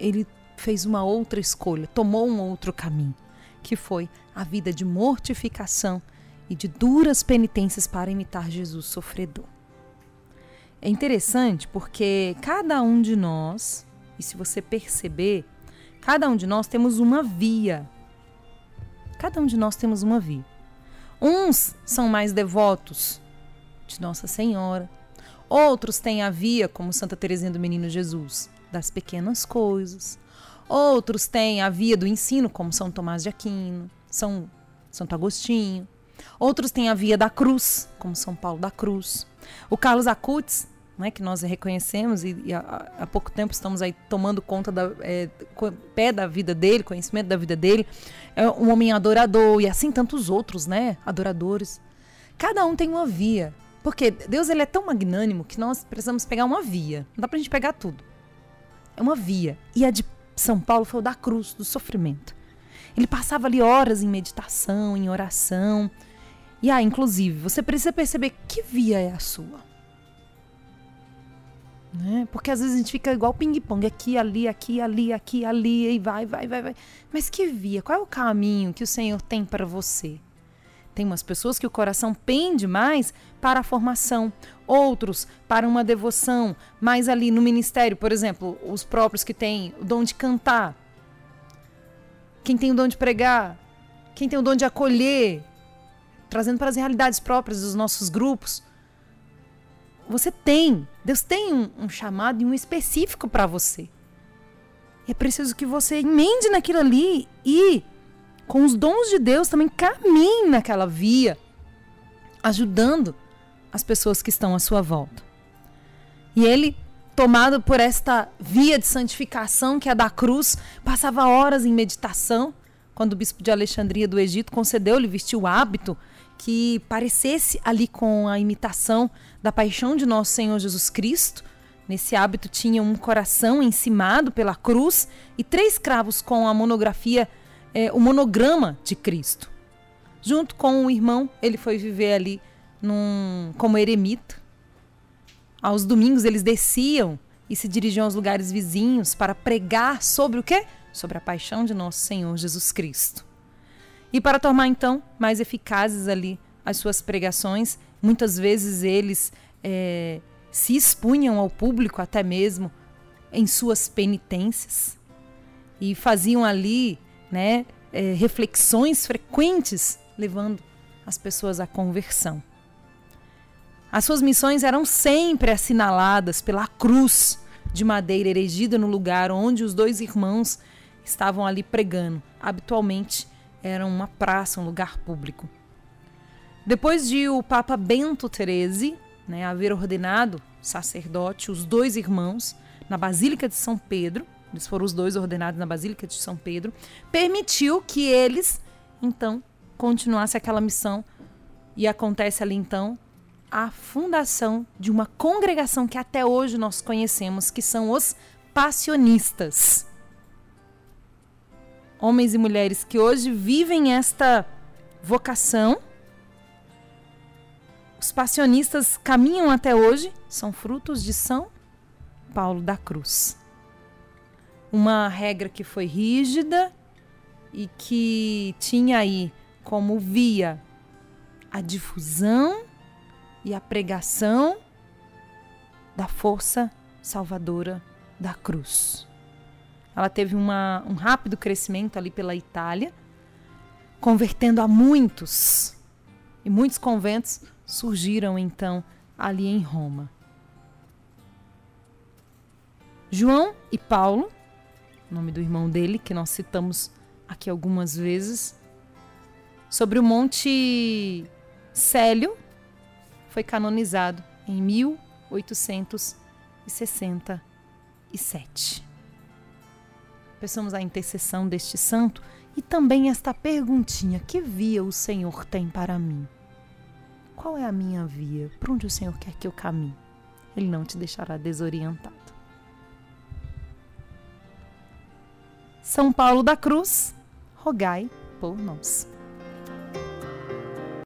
ele fez uma outra escolha, tomou um outro caminho, que foi a vida de mortificação e de duras penitências para imitar Jesus sofredor. É interessante porque cada um de nós, e se você perceber, cada um de nós temos uma via. Cada um de nós temos uma via. Uns são mais devotos de Nossa Senhora, outros têm a via, como Santa Teresinha do Menino Jesus, das pequenas coisas. Outros têm a via do ensino, como São Tomás de Aquino, São Santo Agostinho. Outros têm a via da cruz, como São Paulo da Cruz. O Carlos Acutis, né, que nós reconhecemos e, e há, há, pouco tempo estamos aí tomando conta da é, pé da vida dele, conhecimento da vida dele, é um homem adorador e assim tantos outros, né, adoradores. Cada um tem uma via, porque Deus ele é tão magnânimo que nós precisamos pegar uma via. Não dá pra gente pegar tudo. É uma via. E a de São Paulo foi o da cruz, do sofrimento. Ele passava ali horas em meditação, em oração. E ah, inclusive, você precisa perceber que via é a sua. Né? Porque às vezes a gente fica igual ping-pong, aqui, ali, aqui, ali, aqui, ali, e vai, vai, vai, vai. Mas que via? Qual é o caminho que o Senhor tem para você? Tem umas pessoas que o coração pende mais para a formação, outros para uma devoção, mais ali no ministério, por exemplo, os próprios que têm o dom de cantar, quem tem o dom de pregar, quem tem o dom de acolher, trazendo para as realidades próprias dos nossos grupos. Você tem, Deus tem um, um chamado e um específico para você. É preciso que você emende naquilo ali e, com os dons de Deus, também caminhe naquela via, ajudando as pessoas que estão à sua volta. E ele, tomado por esta via de santificação que é da cruz, passava horas em meditação. Quando o bispo de Alexandria do Egito concedeu-lhe vestir o hábito que parecesse ali com a imitação da paixão de nosso Senhor Jesus Cristo. Nesse hábito tinha um coração encimado pela cruz e três cravos com a monografia, é, o monograma de Cristo. Junto com o irmão, ele foi viver ali num, como eremita. Aos domingos eles desciam e se dirigiam aos lugares vizinhos para pregar sobre o quê? Sobre a paixão de nosso Senhor Jesus Cristo. E para tornar então mais eficazes ali as suas pregações, muitas vezes eles é, se expunham ao público até mesmo em suas penitências e faziam ali né, é, reflexões frequentes, levando as pessoas à conversão. As suas missões eram sempre assinaladas pela cruz de madeira erigida no lugar onde os dois irmãos estavam ali pregando, habitualmente era uma praça, um lugar público. Depois de o Papa Bento XIII né, haver ordenado sacerdote os dois irmãos na Basílica de São Pedro, eles foram os dois ordenados na Basílica de São Pedro, permitiu que eles, então, continuassem aquela missão. E acontece ali, então, a fundação de uma congregação que até hoje nós conhecemos, que são os passionistas homens e mulheres que hoje vivem esta vocação. Os passionistas caminham até hoje, são frutos de São Paulo da Cruz. Uma regra que foi rígida e que tinha aí como via a difusão e a pregação da força salvadora da cruz. Ela teve uma, um rápido crescimento ali pela Itália, convertendo a muitos. E muitos conventos surgiram então ali em Roma. João e Paulo, nome do irmão dele, que nós citamos aqui algumas vezes, sobre o Monte Célio, foi canonizado em 1867. Peçamos a intercessão deste santo e também esta perguntinha: que via o Senhor tem para mim? Qual é a minha via? Para onde o Senhor quer que eu caminhe? Ele não te deixará desorientado. São Paulo da Cruz, rogai por nós.